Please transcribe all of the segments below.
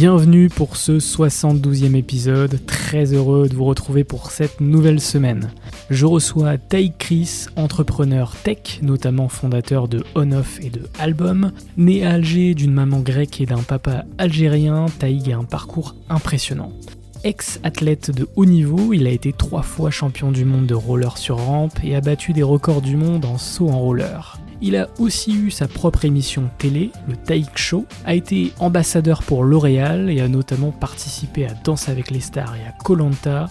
Bienvenue pour ce 72e épisode, très heureux de vous retrouver pour cette nouvelle semaine. Je reçois Taïk Chris, entrepreneur tech, notamment fondateur de On-Off et de Album. Né à Alger d'une maman grecque et d'un papa algérien, Taïk a un parcours impressionnant. Ex-athlète de haut niveau, il a été trois fois champion du monde de roller sur rampe et a battu des records du monde en saut en roller. Il a aussi eu sa propre émission télé, le Taïk Show, a été ambassadeur pour L'Oréal et a notamment participé à Danse avec les stars et à Colanta.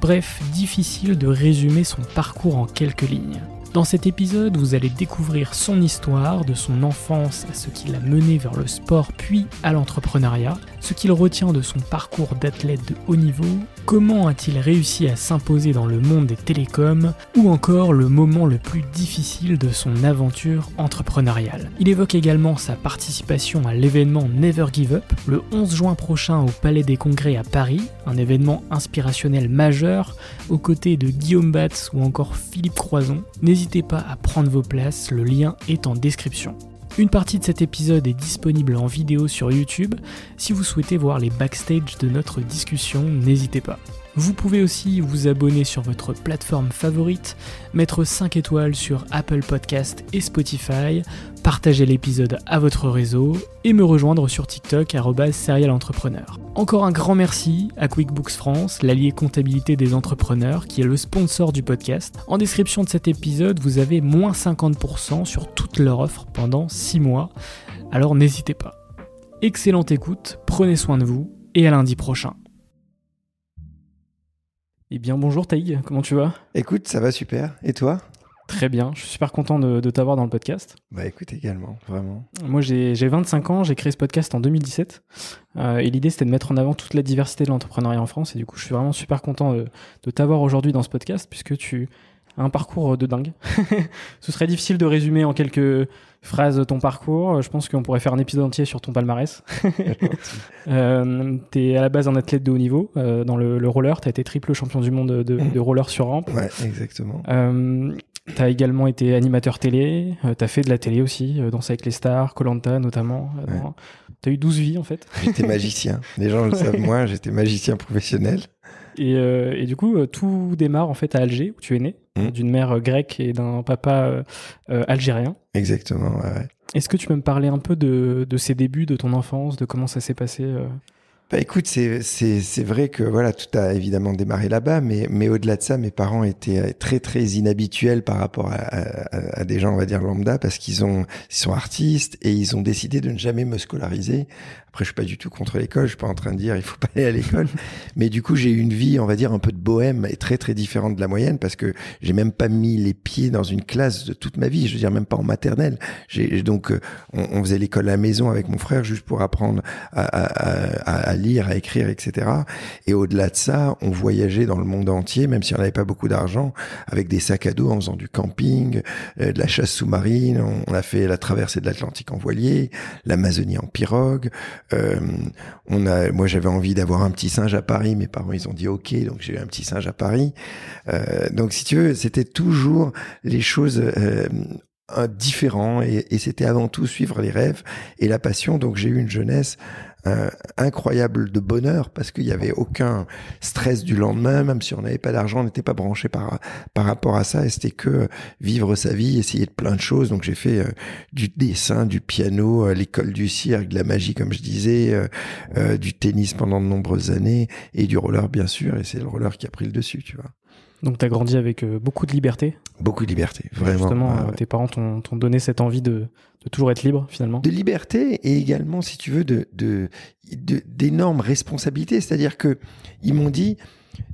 Bref, difficile de résumer son parcours en quelques lignes. Dans cet épisode, vous allez découvrir son histoire, de son enfance à ce qui l'a mené vers le sport puis à l'entrepreneuriat, ce qu'il retient de son parcours d'athlète de haut niveau, comment a-t-il réussi à s'imposer dans le monde des télécoms, ou encore le moment le plus difficile de son aventure entrepreneuriale. Il évoque également sa participation à l'événement Never Give Up le 11 juin prochain au Palais des Congrès à Paris, un événement inspirationnel majeur aux côtés de Guillaume Batz ou encore Philippe Croison. N'hésitez pas à prendre vos places, le lien est en description. Une partie de cet épisode est disponible en vidéo sur YouTube. Si vous souhaitez voir les backstage de notre discussion, n'hésitez pas. Vous pouvez aussi vous abonner sur votre plateforme favorite, mettre 5 étoiles sur Apple Podcast et Spotify, partager l'épisode à votre réseau et me rejoindre sur TikTok @serialentrepreneur. Encore un grand merci à QuickBooks France, l'allié comptabilité des entrepreneurs qui est le sponsor du podcast. En description de cet épisode, vous avez moins 50% sur toute leur offre pendant 6 mois. Alors n'hésitez pas. Excellente écoute, prenez soin de vous et à lundi prochain. Eh bien bonjour Taïg, comment tu vas? Écoute, ça va super. Et toi? Très bien, je suis super content de, de t'avoir dans le podcast. Bah écoute également, vraiment. Moi j'ai j'ai 25 ans, j'ai créé ce podcast en 2017 euh, et l'idée c'était de mettre en avant toute la diversité de l'entrepreneuriat en France et du coup je suis vraiment super content de, de t'avoir aujourd'hui dans ce podcast puisque tu un parcours de dingue. Ce serait difficile de résumer en quelques phrases ton parcours, je pense qu'on pourrait faire un épisode entier sur ton palmarès. euh, t'es à la base un athlète de haut niveau euh, dans le, le roller, t'as été triple champion du monde de, de roller sur rampe. Ouais, exactement. Euh, T'as également été animateur télé, euh, t'as fait de la télé aussi, euh, Danse avec les stars, Colanta notamment. Euh, Ouais. dans- T'as eu 12 vies en fait. J'étais magicien. Les gens le savent moins, j'étais magicien professionnel. Et, euh, et du coup, euh, tout démarre en fait à Alger, où tu es né, Mhm. d'une mère euh, grecque et d'un papa algérien. Exactement, ouais, ouais. Est-ce que tu peux me parler un peu de, de ces débuts, de ton enfance, de comment ça s'est passé bah écoute, c'est c'est vrai que voilà, tout a évidemment démarré là-bas, mais mais au-delà de ça, mes parents étaient très très inhabituels par rapport à, à, à des gens, on va dire lambda, parce qu'ils ont ils sont artistes et ils ont décidé de ne jamais me scolariser. Après, je suis pas du tout contre l'école, je suis pas en train de dire il faut pas aller à l'école, mais du coup, j'ai eu une vie, on va dire un peu de bohème et très très différente de la moyenne parce que j'ai même pas mis les pieds dans une classe de toute ma vie, je veux dire même pas en maternelle. J'ai donc on, on faisait l'école à la maison avec mon frère juste pour apprendre à, à, à lire, à écrire, etc. Et au-delà de ça, on voyageait dans le monde entier, même si on n'avait pas beaucoup d'argent, avec des sacs à dos en faisant du camping, euh, de la chasse sous-marine. On, a fait la traversée de l'Atlantique en voilier, l'Amazonie en pirogue. Euh, on a, moi, j'avais envie d'avoir un petit singe à Paris. Mes parents, ils ont dit OK, donc j'ai eu un petit singe à Paris. Euh, donc, si tu veux, c'était toujours les choses euh, différents et, et c'était avant tout suivre les rêves et la passion. Donc, j'ai eu une jeunesse euh, incroyable de bonheur parce qu'il n'y avait aucun stress du lendemain, même si on n'avait pas d'argent, on n'était pas branché par par rapport à ça. Et c'était que vivre sa vie, essayer de plein de choses. Donc j'ai fait euh, du dessin, du piano, euh, l'école du cirque, de la magie comme je disais, du tennis pendant de nombreuses années et du roller bien sûr. Et c'est le roller qui a pris le dessus, tu vois. Donc tu as grandi avec beaucoup de liberté Beaucoup de liberté, vraiment. Justement, tes parents t'ont donné cette envie de, de toujours être libre finalement De liberté et également, si tu veux, de d'énormes de, responsabilités. C'est-à-dire que ils m'ont dit,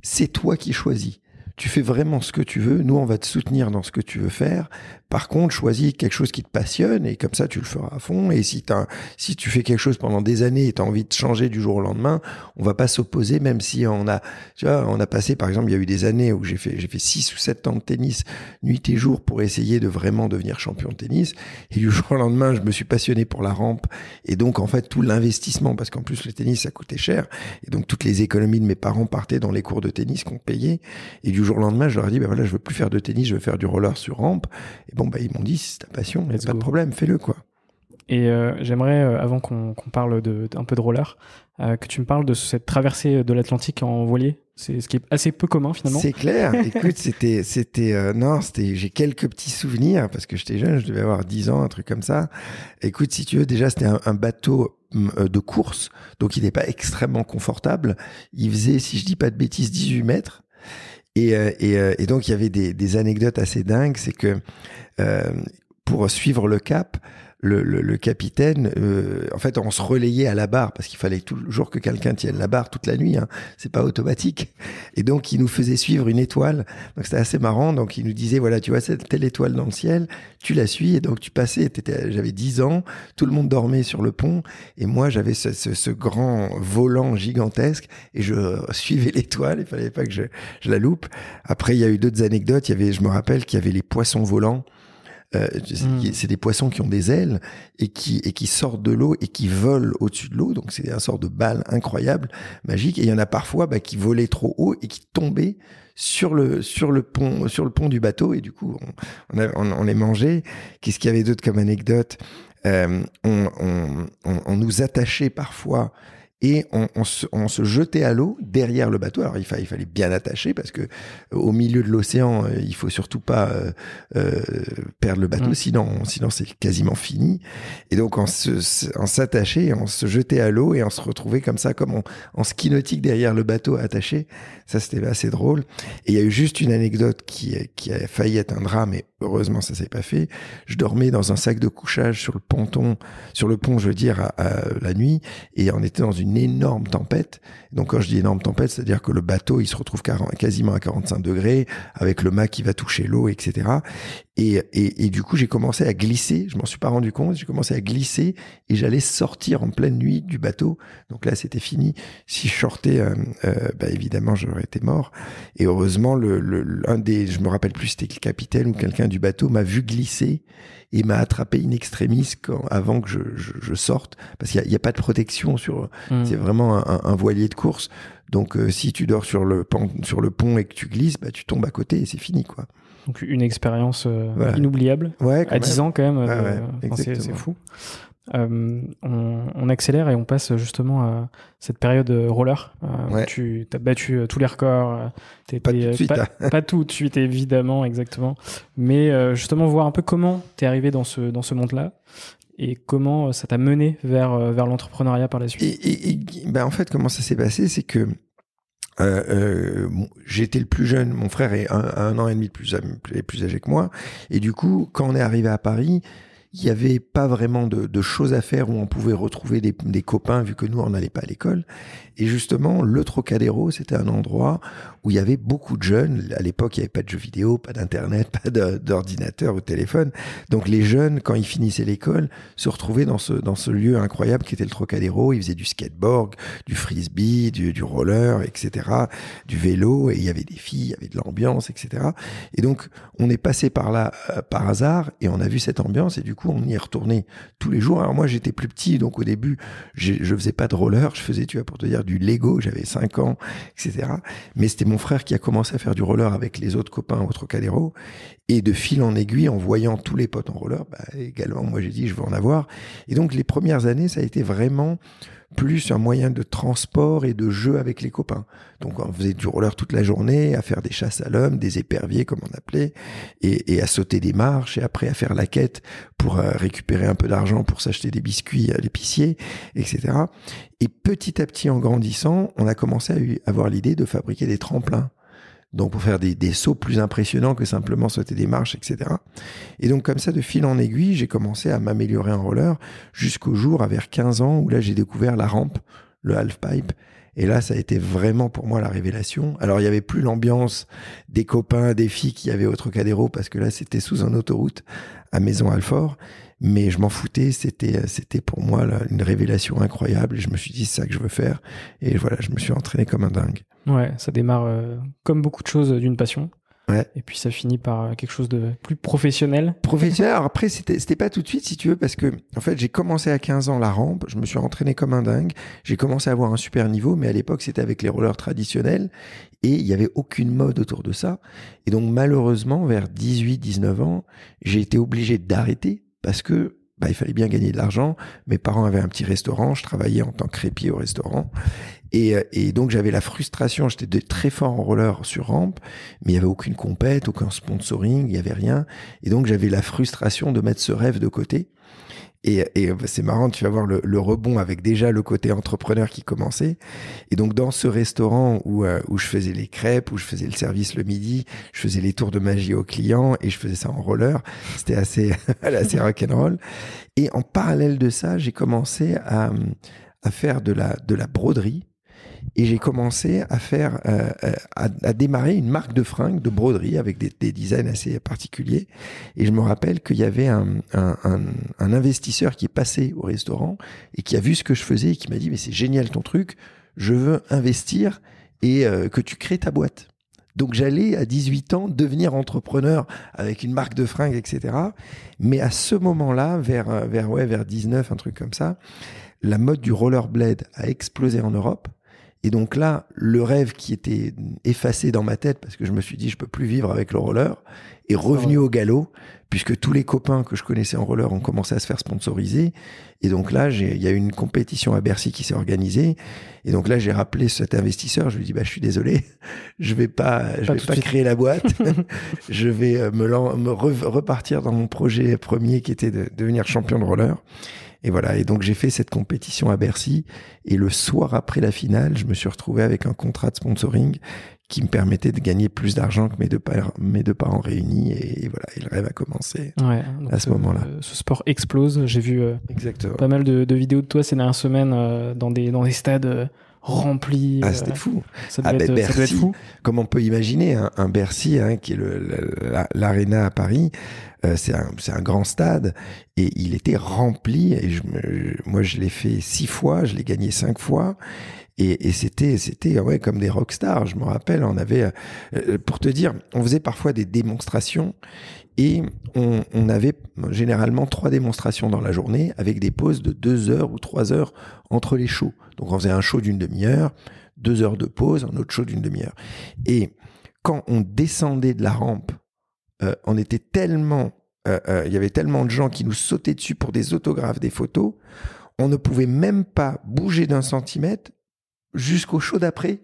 c'est toi qui choisis tu fais vraiment ce que tu veux. Nous, on va te soutenir dans ce que tu veux faire. Par contre, choisis quelque chose qui te passionne et comme ça, tu le feras à fond. Et si, si tu fais quelque chose pendant des années et tu as envie de changer du jour au lendemain, on va pas s'opposer, même si on a, tu vois, on a passé, par exemple, il y a eu des années où j'ai fait, fait six ou sept ans de tennis, nuit et jour, pour essayer de vraiment devenir champion de tennis. Et du jour au lendemain, je me suis passionné pour la rampe. Et donc, en fait, tout l'investissement, parce qu'en plus, le tennis, ça coûtait cher. Et donc, toutes les économies de mes parents partaient dans les cours de tennis qu'on payait. Et jour au lendemain, je leur ai dit, ben voilà, je veux plus faire de tennis, je veux faire du roller sur rampe. Et bon, bah, ils m'ont dit, si c'est ta passion, il pas de problème, fais-le, quoi. Et euh, j'aimerais, euh, avant qu'on parle de, un peu de roller, euh, que tu me parles de cette traversée de l'Atlantique en voilier. C'est ce qui est assez peu commun finalement. C'est clair. Écoute, c'était, c'était, non, c'était, j'ai quelques petits souvenirs parce que j'étais jeune, je devais avoir 10 ans, un truc comme ça. Écoute, si tu veux, déjà, c'était un, un, bateau de course, donc il n'est pas extrêmement confortable. Il faisait, si je dis pas de bêtises, 18 mètres. Et, euh, euh, et, donc il y avait des, des anecdotes assez dingues, c'est que euh, pour suivre le cap, le, le, le capitaine, euh, en fait, on se relayait à la barre parce qu'il fallait toujours que quelqu'un tienne la barre toute la nuit. Hein. C'est pas automatique. Et donc, il nous faisait suivre une étoile. Donc, c'était assez marrant. Donc, il nous disait voilà, tu vois cette telle étoile dans le ciel, tu la suis. Et donc, tu passais. J'avais 10 ans, tout le monde dormait sur le pont, et moi, j'avais ce, ce, ce, grand volant gigantesque et je suivais l'étoile. Il fallait pas que je, je la loupe. Après, il y a eu d'autres anecdotes. Il y avait, je me rappelle qu'il y avait les poissons volants. Euh, hmm. C'est des poissons qui ont des ailes et qui, et qui sortent de l'eau et qui volent au-dessus de l'eau. Donc c'est un sort de balle incroyable, magique. Et il y en a parfois bah, qui volaient trop haut et qui tombaient sur le sur le pont sur le pont du bateau et du coup on, on, on, les mangeait. Qu'est-ce qu'il y avait d'autre comme anecdote? Euh, on, on, nous attachait parfois et on, on, se, on, se, jetait à l'eau derrière le bateau. Alors il, il fallait bien attacher parce que euh, au milieu de l'océan, euh, il faut surtout pas euh, euh, perdre le bateau, mm. sinon sinon c'est quasiment fini. Et donc on s'attachait, on, on se jetait à l'eau et on se retrouvait comme ça, comme en, en ski nautique derrière le bateau attaché. Ça c'était assez drôle. Et il y a eu juste une anecdote qui, qui a failli être un drame, et heureusement ça s'est pas fait. Je dormais dans un sac de couchage sur le ponton, sur le pont, je veux dire, à, à la nuit, et on était dans une énorme tempête. Donc quand je dis énorme tempête, c'est-à-dire que le bateau, il se retrouve quasiment à 45 degrés, avec le mât qui va toucher l'eau, etc. Et, et, et, du coup, j'ai commencé à glisser. Je m'en suis pas rendu compte. J'ai commencé à glisser et j'allais sortir en pleine nuit du bateau. Donc là, c'était fini. Si je sortais, euh, euh, bah évidemment, j'aurais été mort. Et heureusement, le, le, un des, je me rappelle plus, c'était le capitaine ou quelqu'un du bateau m'a vu glisser et m'a attrapé in extremis quand, avant que je, je, je sorte, parce qu'il n'y a, a, pas de protection sur. Mmh. C'est vraiment un, un, voilier de course. Donc, euh, si tu dors sur le, sur le pont et que tu glisses, bah, tu tombes à côté et c'est fini, quoi. Donc une expérience euh, voilà. inoubliable. Ouais, à 10 ans quand même, ouais, euh, c'est fou. Euh, on, on, accélère et on passe justement à cette période roller. Tu as battu tous les records. pas tout de suite. Pas, hein. pas, tout de suite, évidemment, exactement. Mais justement, voir un peu comment tu es arrivé dans ce, dans ce monde-là et comment ça t'a mené vers, vers l'entrepreneuriat par la suite et, ben en fait, comment ça s'est passé, c'est que euh, euh, j'étais le plus jeune, mon frère est un, an et demi plus, plus âgé que moi, et du coup, quand on est arrivé à Paris, il n'y avait pas vraiment de, choses à faire où on pouvait retrouver des, copains vu que nous on n'allait pas à l'école. Et justement, le Trocadéro, c'était un endroit où il y avait beaucoup de jeunes. À l'époque, il n'y avait pas de jeux vidéo, pas d'internet, pas d'ordinateur ou de téléphone. Donc les jeunes, quand ils finissaient l'école, se retrouvaient dans ce dans ce lieu incroyable qui était le Trocadéro. Ils faisaient du skateboard, du frisbee, du, du roller, etc., du vélo. Et il y avait des filles, il y avait de l'ambiance, etc. Et donc on est passé par là euh, par hasard et on a vu cette ambiance et du coup on y retourné tous les jours. Alors moi, j'étais plus petit, donc au début, je faisais pas de roller, je faisais, tu vois, pour te dire, du Lego, j'avais 5 ans, etc. Mais c'était mon frère qui a commencé à faire du roller avec les autres copains au Trocadéro. Et de fil en aiguille, en voyant tous les potes en roller, bah, également, moi j'ai dit, je veux en avoir. Et donc les premières années, ça a été vraiment plus un moyen de transport et de jeu avec les copains. Donc on faisait du roller toute la journée, à faire des chasses à l'homme, des éperviers comme on appelait, et, à sauter des marches, et après à faire la quête pour euh, récupérer un peu d'argent pour s'acheter des biscuits à l'épicier, etc. Et petit à petit, en grandissant, on a commencé à avoir l'idée de fabriquer des tremplins donc pour faire des, sauts plus impressionnants que simplement sauter des marches, etc. Et donc comme ça, de fil en aiguille, j'ai commencé à m'améliorer en roller jusqu'au jour, à vers 15 ans, où là j'ai découvert la rampe, le half pipe. Et là, ça a été vraiment pour moi la révélation. Alors, il y avait plus l'ambiance des copains, des filles qui avaient au Trocadéro, parce que là, c'était sous un autoroute à Maison-Alfort mais je m'en foutais. C'était, c'était pour moi une révélation incroyable. Et je me suis dit, c'est ça que je veux faire. Et voilà, je me suis entraîné comme un dingue. Ouais, ça démarre euh, comme beaucoup de choses d'une passion. Ouais. Et puis ça finit par euh, quelque chose de plus professionnel. Professionnel. après, c'était, c'était pas tout de suite, si tu veux, parce que en fait, j'ai commencé à 15 ans la rampe. Je me suis entraîné comme un dingue. J'ai commencé à avoir un super niveau, mais à l'époque, c'était avec les rollers traditionnels et il y avait aucune mode autour de ça. Et donc, malheureusement, vers 18, 19 ans, j'ai été obligé d'arrêter parce que bah, il fallait bien gagner de l'argent. Mes parents avaient un petit restaurant, je travaillais en tant que crépier au restaurant. Et, euh, et donc j'avais la frustration, j'étais très fort en roller sur rampe, mais il y avait aucune compète, aucun sponsoring, il y avait rien. Et donc j'avais la frustration de mettre ce rêve de côté. Et, et bah, c'est marrant, tu vas voir le, le, rebond avec déjà le côté entrepreneur qui commençait. Et donc dans ce restaurant où, euh, où je faisais les crêpes, où je faisais le service le midi, je faisais les tours de magie aux clients et je faisais ça en roller. C'était assez, assez rock'n'roll. Et en parallèle de ça, j'ai commencé à, à faire de la, de la broderie et j'ai commencé à faire, euh, euh, à, démarrer une marque de fringues, de broderie avec des, des designs assez particuliers. Et je me rappelle qu'il y avait un, investisseur qui est passé au restaurant et qui a vu ce que je faisais et qui m'a dit mais c'est génial ton truc, je veux investir et euh, que tu crées ta boîte. Donc j'allais à 18 ans devenir entrepreneur avec une marque de fringues, etc. Mais à ce moment-là, vers vers ouais vers 19, un truc comme ça, la mode du rollerblade a explosé en Europe. Et donc là, le rêve qui était effacé dans ma tête, parce que je me suis dit, je peux plus vivre avec le roller, est revenu au galop, puisque tous les copains que je connaissais en roller ont commencé à se faire sponsoriser. Et donc là, il y a eu une compétition à Bercy qui s'est organisée. Et donc là, j'ai rappelé cet investisseur. Je lui ai dit, bah, je suis désolé, je vais pas, je vais pas créer la boîte. je vais euh, me, me repartir dans mon projet premier qui était de devenir champion de roller. Et voilà. Et donc j'ai fait cette compétition à Bercy. Et le soir après la finale, je me suis retrouvé avec un contrat de sponsoring qui me permettait de gagner plus d'argent que mes deux, parents, mes deux parents réunis. Et, voilà. Et le rêve a commencé ouais, à ce moment-là. Euh, ce sport explose. J'ai vu euh, pas mal de, de, vidéos de toi ces dernières semaines euh, dans des dans des stades rempli. Ah, c'était fou. Ça ah, devait, ah, être, Bercy, ça devait être fou. Comme on peut imaginer, hein, un Bercy, hein, qui est l'Arena à Paris, euh, c'est un, un, grand stade et il était rempli. Et je moi, je l'ai fait six fois, je l'ai gagné cinq fois. Et, c'était, c'était ouais, comme des rockstars. Je me rappelle, on avait, euh, pour te dire, on faisait parfois des démonstrations et on, avait généralement trois démonstrations dans la journée avec des pauses de deux heures ou trois heures entre les shows. Donc on faisait un show d'une demi-heure, deux heures de pause, un autre show d'une demi-heure. Et quand on descendait de la rampe, euh, on était tellement, euh, euh, il y avait tellement de gens qui nous sautaient dessus pour des autographes, des photos, on ne pouvait même pas bouger d'un centimètre jusqu'au show d'après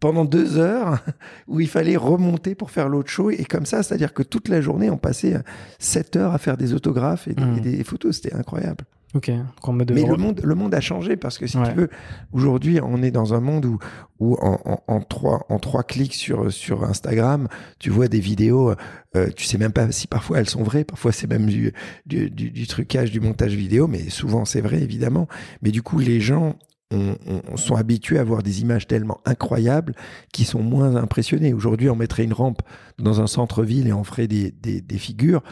pendant deux heures où il fallait remonter pour faire l'autre show. Et comme ça, c'est-à-dire que toute la journée, on passait sept heures à faire des autographes et des, Hmm. photos. C'était incroyable. Ok. En mode Mais le monde, le monde a changé parce que si Ouais. tu veux, aujourd'hui, on est dans un monde où, où en, en- en trois, en trois clics sur, sur Instagram, tu vois des vidéos, euh, tu sais même pas si parfois elles sont vraies, parfois c'est même du, du, du- du trucage, du montage vidéo, mais souvent c'est vrai évidemment. Mais du coup, les gens ont- ont- sont habitués à voir des images tellement incroyables qui sont moins impressionnés. Aujourd'hui, on mettrait une rampe dans un centre-ville et on ferait des, des, des figures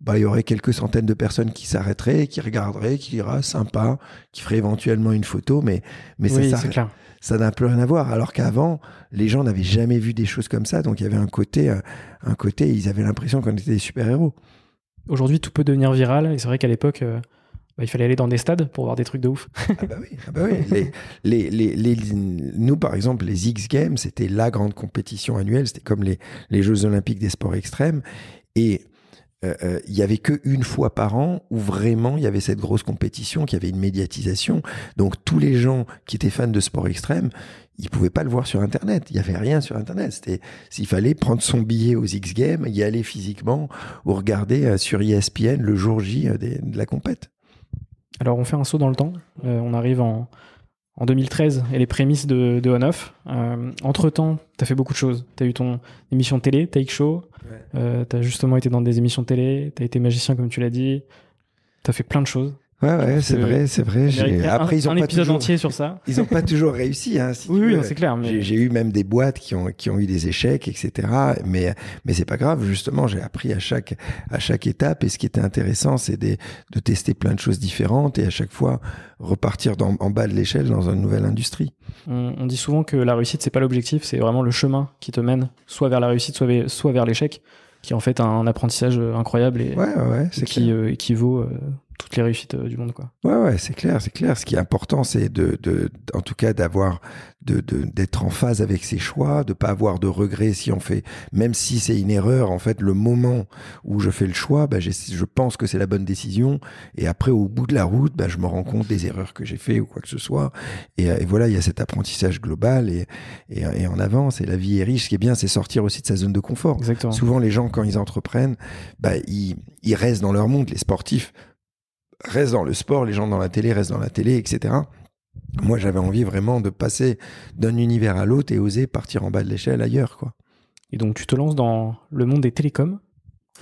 bah, il y aurait quelques centaines de personnes qui s'arrêteraient, qui regarderaient, qui diraient sympa, qui feraient éventuellement une photo, mais, mais oui, ça, ça, ça n'a plus rien à voir. Alors qu'avant, les gens n'avaient jamais vu des choses comme ça, donc il y avait un côté, euh, un côté, ils avaient l'impression qu'on était des super-héros. Aujourd'hui, tout peut devenir viral. Et c'est vrai qu'à l'époque, euh, bah, il fallait aller dans des stades pour voir des trucs de ouf. Ah bah oui, ah bah oui. Les, les, les, nous, par exemple, les X Games, c'était la grande compétition annuelle, c'était comme les, les Jeux Olympiques des sports extrêmes. Et euh, euh, il y avait que une fois par an où vraiment il y avait cette grosse compétition, qu'il y avait une médiatisation. Donc tous les gens qui étaient fans de sport extrême, ils pouvaient pas le voir sur Internet. Il y avait rien sur Internet. C'était s'il fallait prendre son billet aux X Games, y aller physiquement ou regarder euh, sur ESPN le jour J euh, de la compète. Alors, on fait un saut dans le temps. Euh, on arrive en, en 2013 et les prémices de, de On-Off. Euh, entre-temps, tu as fait beaucoup de choses. Tu as eu ton émission de télé, Take Show. Ouais. tu as justement été dans des émissions de télé. Tu as été magicien, comme tu l'as dit. Tu as fait plein de choses. Ouais, ouais, c'est vrai, c'est vrai. Après, un, ils ont un pas épisode toujours, entier sur ça. ils ont pas toujours réussi. Hein, si Oui, oui, c'est clair. Mais... J'ai eu même des boîtes qui ont, qui ont eu des échecs, etc. Mais, mais c'est pas grave. Justement, j'ai appris à chaque, à chaque étape. Et ce qui était intéressant, c'est de, de tester plein de choses différentes et à chaque fois repartir dans, en bas de l'échelle dans une nouvelle industrie. On, on dit souvent que la réussite, c'est pas l'objectif, c'est vraiment le chemin qui te mène soit vers la réussite, soit, vers- soit vers l'échec, qui est en fait un apprentissage euh, incroyable et, Ouais, qui euh, équivaut euh, toutes les réussites euh, du monde. Quoi. Ouais, ouais, c'est clair, c'est clair. Ce qui est important, c'est de, de, en tout cas, d'avoir, de, d'être en phase avec ses choix, de pas avoir de regrets si on fait, même si c'est une erreur. En fait, le moment où je fais le choix, bah, je pense que c'est la bonne décision. Et après, au bout de la route, bah, je me rends compte des erreurs que j'ai fait ou quoi que ce soit. Et, euh, et voilà, il y a cet apprentissage global et, et, et en avance. Et la vie est riche. Ce qui est bien, c'est sortir aussi de sa zone de confort. Exactement. Souvent, les gens, quand ils entreprennent, bah, ils, ils restent dans leur monde. Les sportifs restent dans le sport, les gens dans la télé restent dans la télé, etc. Moi, j'avais envie vraiment de passer d'un univers à l'autre et oser partir en bas de l'échelle ailleurs, quoi. Et donc tu te lances dans le monde des télécoms,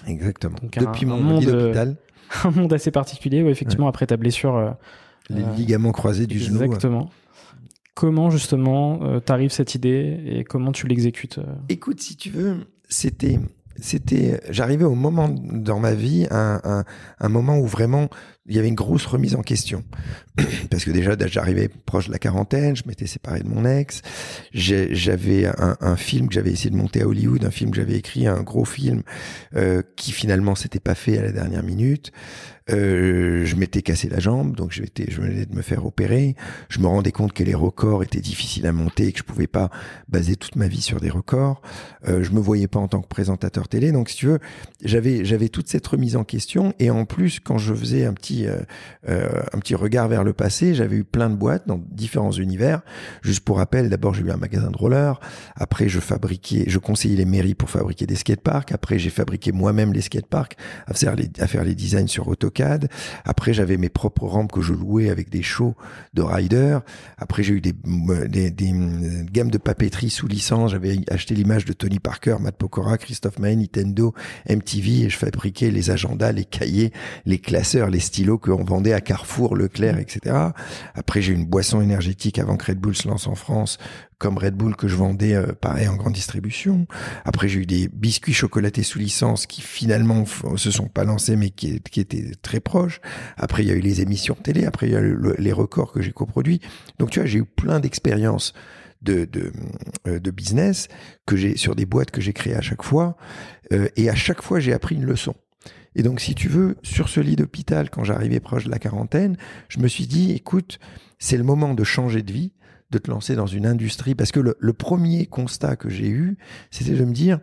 Exactement. Donc, Depuis un mon monde, lit euh, d'hôpital, un monde assez particulier où effectivement après ta blessure... euh, les euh, ligaments croisés du genou. Exactement. Comment justement euh, t'arrives cette idée et comment tu l'exécutes Écoute, si tu veux, c'était, c'était, j'arrivais au moment dans ma vie, un, un, un moment où vraiment il y avait une grosse remise en question. Parce que déjà, j'arrivais proche de la quarantaine, je m'étais séparé de mon ex, j'avais un, film que j'avais essayé de monter à Hollywood, un film que j'avais écrit, un gros film euh, qui finalement s'était pas fait à la dernière minute. Euh, je m'étais cassé la jambe, donc je, venais de me faire opérer. Je me rendais compte que les records étaient difficiles à monter et que je pouvais pas baser toute ma vie sur des records. Euh, je me voyais pas en tant que présentateur télé, donc si tu veux, j'avais toute cette remise en question et en plus quand je faisais un petit euh, euh, un petit regard vers le passé, j'avais eu plein de boîtes dans différents univers. Juste pour rappel, d'abord j'ai eu un magasin de rollers, après je fabriquais, je conseillais les mairies pour fabriquer des skateparks, après j'ai fabriqué moi-même les skateparks à faire les designs sur AutoCAD. Après j'avais mes propres rampes que je louais avec des shows de riders. Après j'ai eu des, euh, gammes de papeterie sous licence. J'avais acheté l'image de Tony Parker, Matt Pokora, Christophe Maé, Nintendo, MTV et je fabriquais les agendas, les cahiers, les classeurs, les stylos qu'on vendait à Carrefour, Leclerc, etc. Après j'ai eu une boisson énergétique avant que Red Bull se lance en France comme Red Bull que je vendais euh, pareil en grande distribution. Après j'ai eu des biscuits chocolatés sous licence qui finalement se sont pas lancés mais qui, qui étaient très proches. Après il y a eu les émissions télé, après il y a eu le- les records que j'ai coproduits. Donc tu vois j'ai eu plein d'expériences de, de, euh, de business que j'ai sur des boîtes que j'ai créées à chaque fois Euh, et à chaque fois j'ai appris une leçon. Et donc, si tu veux, sur ce lit d'hôpital, quand j'arrivais proche de la quarantaine, je me suis dit, écoute, c'est le moment de changer de vie, de te lancer dans une industrie. Parce que le, premier constat que j'ai eu, c'était de me dire,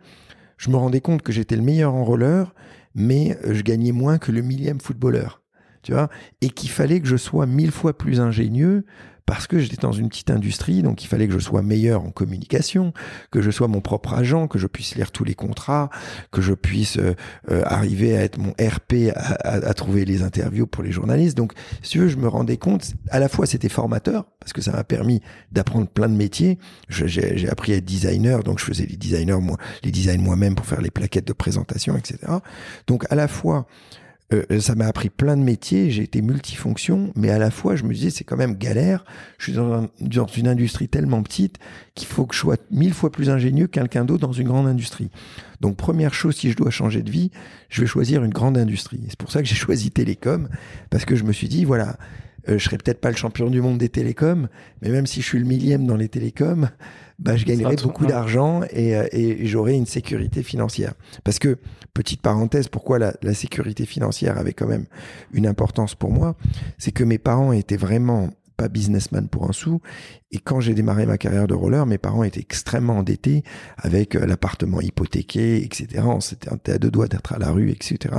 je me rendais compte que j'étais le meilleur en roller, mais euh, je gagnais moins que le millième footballeur. Tu vois Et qu'il fallait que je sois mille fois plus ingénieux parce que j'étais dans une petite industrie, donc il fallait que je sois meilleur en communication, que je sois mon propre agent, que je puisse lire tous les contrats, que je puisse euh, euh, arriver à être mon RP, à, trouver les interviews pour les journalistes. Donc, si veux, je me rendais compte, à la fois c'était formateur, parce que ça m'a permis d'apprendre plein de métiers. J'ai appris à être designer, donc je faisais les designers, moi, les designs moi-même pour faire les plaquettes de présentation, etc. Donc, à la fois, euh, ça m'a appris plein de métiers, j'ai été multifonction, mais à la fois, je me disais, c'est quand même galère. Je suis dans, une industrie tellement petite qu'il faut que je sois mille fois plus ingénieux que quelqu'un d'autre dans une grande industrie. Donc, première chose, si je dois changer de vie, je vais choisir une grande industrie. C'est pour ça que j'ai choisi Télécom, parce que je me suis dit, voilà, euh, je serai peut-être pas le champion du monde des télécoms, mais même si je suis le millième dans les télécoms, bah, je gagnerai beaucoup d'argent et, euh, et j'aurai une sécurité financière. Parce que, petite parenthèse, pourquoi la, la, sécurité financière avait quand même une importance pour moi, c'est que mes parents étaient vraiment pas businessman pour un sou. Et quand j'ai démarré ma carrière de roller, mes parents étaient extrêmement endettés avec euh, l'appartement hypothéqué, etc. On s'était à deux doigts d'être à la rue, etc.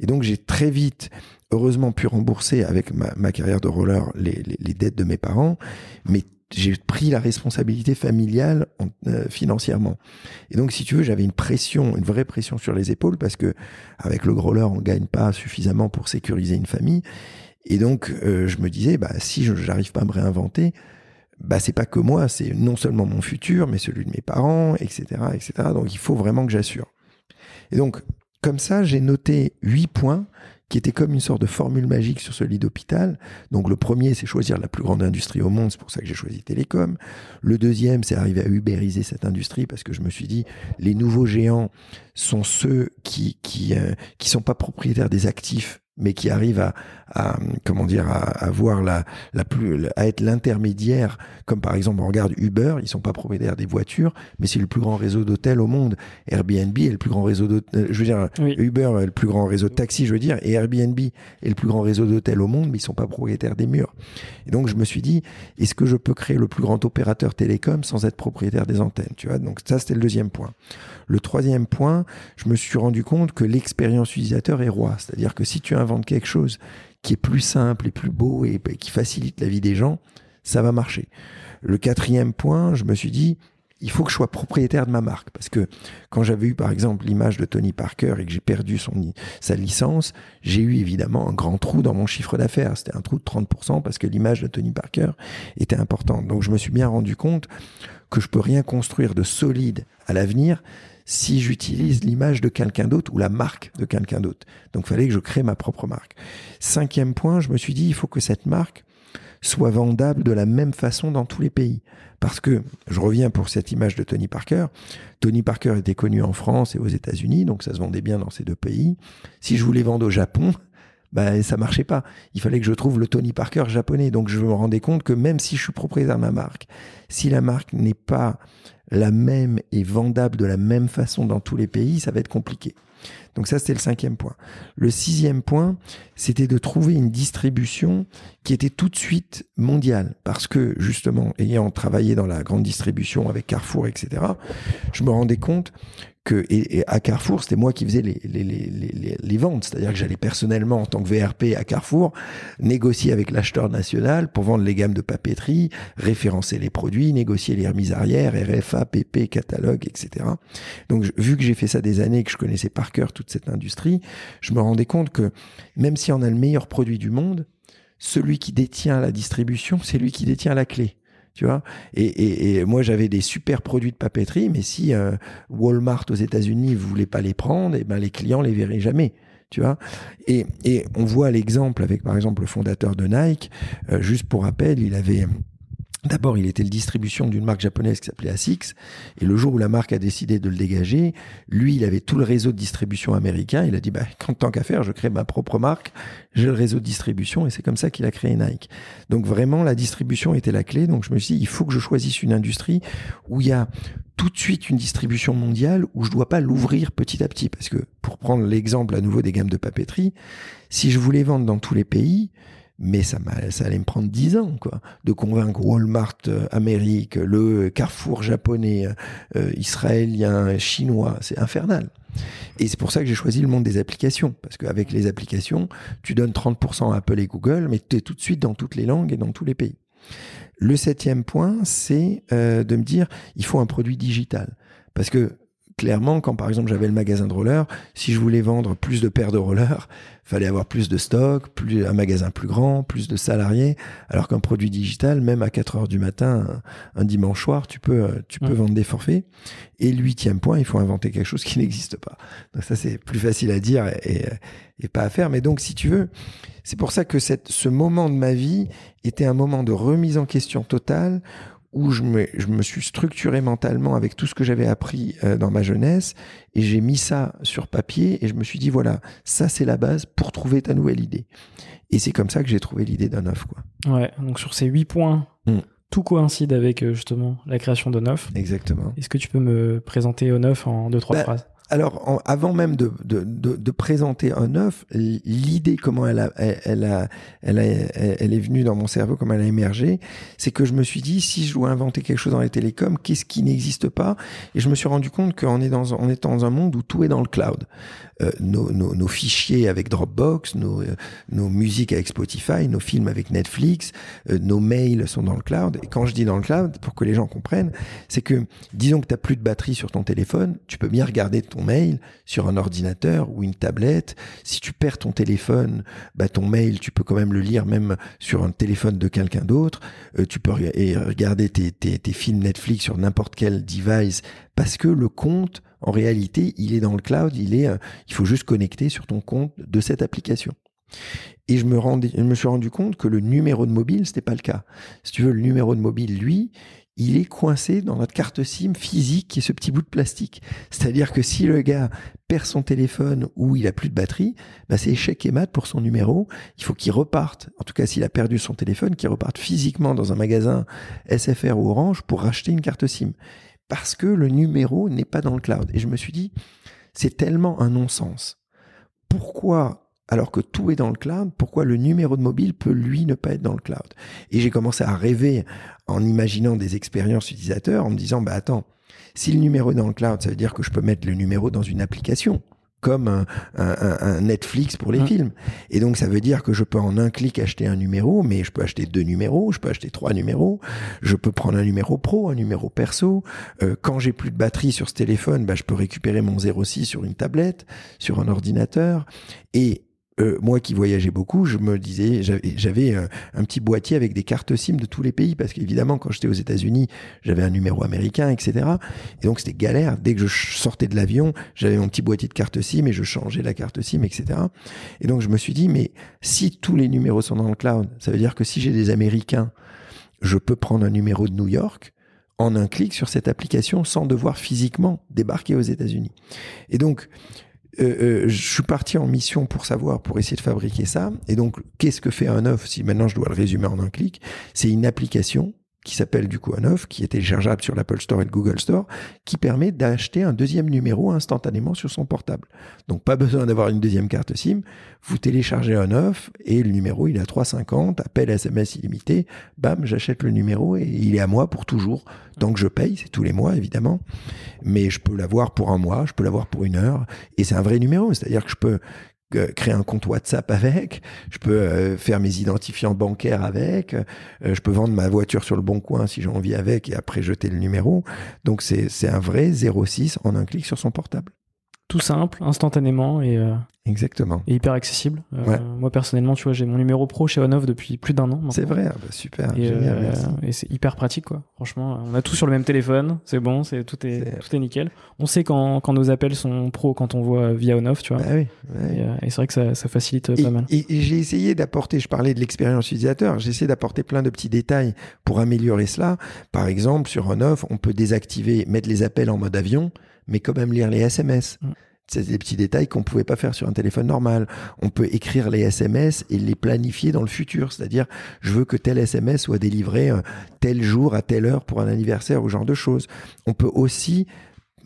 Et donc j'ai très vite heureusement pu rembourser avec ma, ma carrière de roller les, les, les, dettes de mes parents, mais j'ai pris la responsabilité familiale euh, financièrement. Et donc, si tu veux, j'avais une pression, une vraie pression sur les épaules parce que avec le roller, on gagne pas suffisamment pour sécuriser une famille. Et donc, euh, je me disais, bah, si je n'arrive pas à me réinventer, bah, c'est pas que moi, c'est non seulement mon futur, mais celui de mes parents, etc., etc. Donc, il faut vraiment que j'assure. Et donc, comme ça, j'ai noté huit points qui était comme une sorte de formule magique sur ce lit d'hôpital. Donc le premier, c'est choisir la plus grande industrie au monde, c'est pour ça que j'ai choisi Télécom. Le deuxième, c'est arriver à ubériser cette industrie parce que je me suis dit, les nouveaux géants sont ceux qui qui euh, qui sont pas propriétaires des actifs mais qui arrive à, à comment dire à, avoir la, la plus à être l'intermédiaire comme par exemple on regarde Uber ils sont pas propriétaires des voitures mais c'est le plus grand réseau d'hôtels au monde. Airbnb est le plus grand réseau d'hôtels je veux dire Uber est le plus grand réseau de taxis je veux dire et Airbnb est le plus grand réseau d'hôtels au monde mais ils sont pas propriétaires des murs. Et donc je me suis dit est-ce que je peux créer le plus grand opérateur télécom sans être propriétaire des antennes tu vois? Donc ça c'était le deuxième point. Le troisième point je me suis rendu compte que l'expérience utilisateur est roi. C'est-à-dire que si tu inventes quelque chose qui est plus simple et plus beau et qui facilite la vie des gens, ça va marcher. Le quatrième point, je me suis dit, il faut que je sois propriétaire de ma marque. Parce que quand j'avais eu, par exemple, l'image de Tony Parker et que j'ai perdu son, sa licence, j'ai eu évidemment un grand trou dans mon chiffre d'affaires. C'était un trou de 30% parce que l'image de Tony Parker était importante. Donc je me suis bien rendu compte que je peux rien construire de solide à l'avenir si j'utilise l'image de quelqu'un d'autre ou la marque de quelqu'un d'autre. Donc, il fallait que je crée ma propre marque. Cinquième point, je me suis dit, il faut que cette marque soit vendable de la même façon dans tous les pays. Parce que, je reviens pour cette image de Tony Parker, Tony Parker était connu en France et aux États-Unis, donc ça se vendait bien dans ces deux pays. Si je voulais vendre au Japon, bah, ça marchait pas. Il fallait que je trouve le Tony Parker japonais. Donc je me rendais compte que même si je suis propriétaire de ma marque, si la marque n'est pas la même et vendable de la même façon dans tous les pays, ça va être compliqué. Donc ça, c'était le cinquième point. Le sixième point, c'était de trouver une distribution qui était tout de suite mondiale. Parce que, justement, ayant travaillé dans la grande distribution avec Carrefour, etc., je me rendais compte que et, à Carrefour, c'était moi qui faisais les, les, les, les ventes. C'est-à-dire que j'allais personnellement, en tant que VRP à Carrefour, négocier avec l'acheteur national pour vendre les gammes de papeterie, référencer les produits, négocier les remises arrière, RFA, PP, catalogue, etc. Donc, vu que j'ai fait ça des années, que je connaissais par cœur toute cette industrie, je me rendais compte que même si on a le meilleur produit du monde, celui qui détient la distribution, c'est lui qui détient la clé tu vois. Et, et, moi, j'avais des super produits de papeterie, mais si euh, Walmart aux États-Unis voulait pas les prendre, et eh ben les clients les verraient jamais. Tu vois et, et on voit l'exemple avec, par exemple, le fondateur de Nike. Euh, juste pour rappel, il avait D'abord, il était le distribution d'une marque japonaise qui s'appelait ASICS. Et le jour où la marque a décidé de le dégager, lui, il avait tout le réseau de distribution américain. Il a dit, bah, quand tant qu'à faire, je crée ma propre marque. J'ai le réseau de distribution. Et c'est comme ça qu'il a créé Nike. Donc vraiment, la distribution était la clé. Donc je me suis dit, il faut que je choisisse une industrie où il y a tout de suite une distribution mondiale où je dois pas l'ouvrir petit à petit. Parce que pour prendre l'exemple à nouveau des gammes de papeterie, si je voulais vendre dans tous les pays, mais ça, ça allait me prendre dix ans, quoi, de convaincre Walmart euh, Amérique, le Carrefour japonais, euh, euh, israélien, chinois, c'est infernal. Et c'est pour ça que j'ai choisi le monde des applications, parce qu'avec les applications, tu donnes 30% à Apple et Google, mais tu es tout de suite dans toutes les langues et dans tous les pays. Le septième point, c'est euh, de me dire, il faut un produit digital. Parce que clairement, quand par exemple j'avais le magasin de rollers, si je voulais vendre plus de paires de rollers, fallait avoir plus de stock, plus un magasin plus grand, plus de salariés. Alors qu'un produit digital, même à 4 heures du matin, un, dimanche soir, tu peux, euh, tu peux vendre des forfaits. Et huitième point, il faut inventer quelque chose qui n'existe pas. Donc ça, c'est plus facile à dire et, et, pas à faire. Mais donc, si tu veux, c'est pour ça que cette, ce moment de ma vie était un moment de remise en question totale où je me, je me, suis structuré mentalement avec tout ce que j'avais appris euh, dans ma jeunesse et j'ai mis ça sur papier et je me suis dit voilà, ça c'est la base pour trouver ta nouvelle idée. Et c'est comme ça que j'ai trouvé l'idée d'un œuf. Quoi. Ouais, donc sur ces huit points, mm. tout coïncide avec euh, justement la création d'un œuf. Exactement. Est-ce que tu peux me présenter un œuf en deux, trois bah, phrases? Alors, avant même de, de, de, présenter un œuf, l'idée, comment elle, a, elle, a, elle, a, elle, est venue dans mon cerveau, comment elle a émergé, c'est que je me suis dit, si je dois inventer quelque chose dans les télécoms, qu'est-ce qui n'existe pas? Et je me suis rendu compte qu'on est dans, on est dans un monde où tout est dans le cloud. Euh, nos, nos, nos, fichiers avec Dropbox, nos, euh, nos musiques avec Spotify, nos films avec Netflix, euh, nos mails sont dans le cloud. Et quand je dis dans le cloud, pour que les gens comprennent, c'est que, disons que tu n'as plus de batterie sur ton téléphone, tu peux bien regarder mail sur un ordinateur ou une tablette. Si tu perds ton téléphone, bah ton mail, tu peux quand même le lire même sur un téléphone de quelqu'un d'autre. Euh, tu peux regarder tes, films Netflix sur n'importe quel device parce que le compte, en réalité, il est dans le cloud. Il est, euh, il faut juste connecter sur ton compte de cette application. Et je me, je me suis rendu compte que le numéro de mobile, c'était pas le cas. Si tu veux, le numéro de mobile, lui, il est coincé dans notre carte SIM physique qui est ce petit bout de plastique. C'est-à-dire que si le gars perd son téléphone ou il a plus de batterie, bah c'est échec et mat pour son numéro. Il faut qu'il reparte, en tout cas s'il a perdu son téléphone, qu'il reparte physiquement dans un magasin SFR ou Orange pour racheter une carte SIM. Parce que le numéro n'est pas dans le cloud. Et je me suis dit, c'est tellement un non-sens. Pourquoi alors que tout est dans le cloud, pourquoi le numéro de mobile peut lui ne pas être dans le cloud? Et j'ai commencé à rêver en imaginant des expériences utilisateurs, en me disant, bah attends, si le numéro est dans le cloud, ça veut dire que je peux mettre le numéro dans une application comme un, un, Netflix pour les mmh. films. Et donc, ça veut dire que je peux en un clic acheter un numéro, mais je peux acheter deux numéros, je peux acheter trois numéros, je peux prendre un numéro pro, un numéro perso. Euh, quand j'ai plus de batterie sur ce téléphone, bah, je peux récupérer mon 06 sur une tablette, sur un ordinateur. Et euh, moi qui voyageais beaucoup, je me disais, j'avais euh, un petit boîtier avec des cartes SIM de tous les pays, parce qu'évidemment, quand j'étais aux États-Unis, j'avais un numéro américain, etc. Et donc c'était galère. Dès que je sortais de l'avion, j'avais mon petit boîtier de carte SIM et je changeais la carte SIM, etc. Et donc je me suis dit, mais si tous les numéros sont dans le cloud, ça veut dire que si j'ai des Américains, je peux prendre un numéro de New York en un clic sur cette application sans devoir physiquement débarquer aux États-Unis. Et donc, euh, euh, je suis parti en mission pour savoir, pour essayer de fabriquer ça. Et donc, qu'est-ce que fait un œuf Si maintenant je dois le résumer en un clic, c'est une application qui s'appelle du coup œuf, qui est téléchargeable sur l'Apple Store et le Google Store, qui permet d'acheter un deuxième numéro instantanément sur son portable. Donc pas besoin d'avoir une deuxième carte SIM, vous téléchargez œuf et le numéro il est à 3,50, appel SMS illimité, bam, j'achète le numéro et il est à moi pour toujours. Donc je paye, c'est tous les mois évidemment, mais je peux l'avoir pour un mois, je peux l'avoir pour une heure, et c'est un vrai numéro, c'est-à-dire que je peux créer un compte WhatsApp avec, je peux euh, faire mes identifiants bancaires avec, euh, je peux vendre ma voiture sur le bon coin si j'ai envie avec et après jeter le numéro. Donc c'est un vrai 06 en un clic sur son portable. Tout simple, instantanément et euh, Exactement. Et hyper accessible. Euh, moi, personnellement, tu vois, j'ai mon numéro pro chez Onoff depuis plus d'un an. C'est vrai, ah bah, super. Et, euh, et c'est hyper pratique, quoi. Franchement, on a tout sur le même téléphone. C'est bon, c'est tout est, tout est nickel. On sait quand, quand nos appels sont pro, quand on voit via Onoff, tu vois. Bah oui, euh, Et, c'est vrai que ça, ça facilite pas mal. Et, j'ai essayé d'apporter, je parlais de l'expérience utilisateur, j'ai essayé d'apporter plein de petits détails pour améliorer cela. Par exemple, sur Onoff, on peut désactiver, mettre les appels en mode avion, mais quand même lire les SMS. Mm. C'est des petits détails qu'on pouvait pas faire sur un téléphone normal. On peut écrire les SMS et les planifier dans le futur. C'est-à-dire, je veux que tel SMS soit délivré euh, tel jour à telle heure pour un anniversaire ou genre de choses. On peut aussi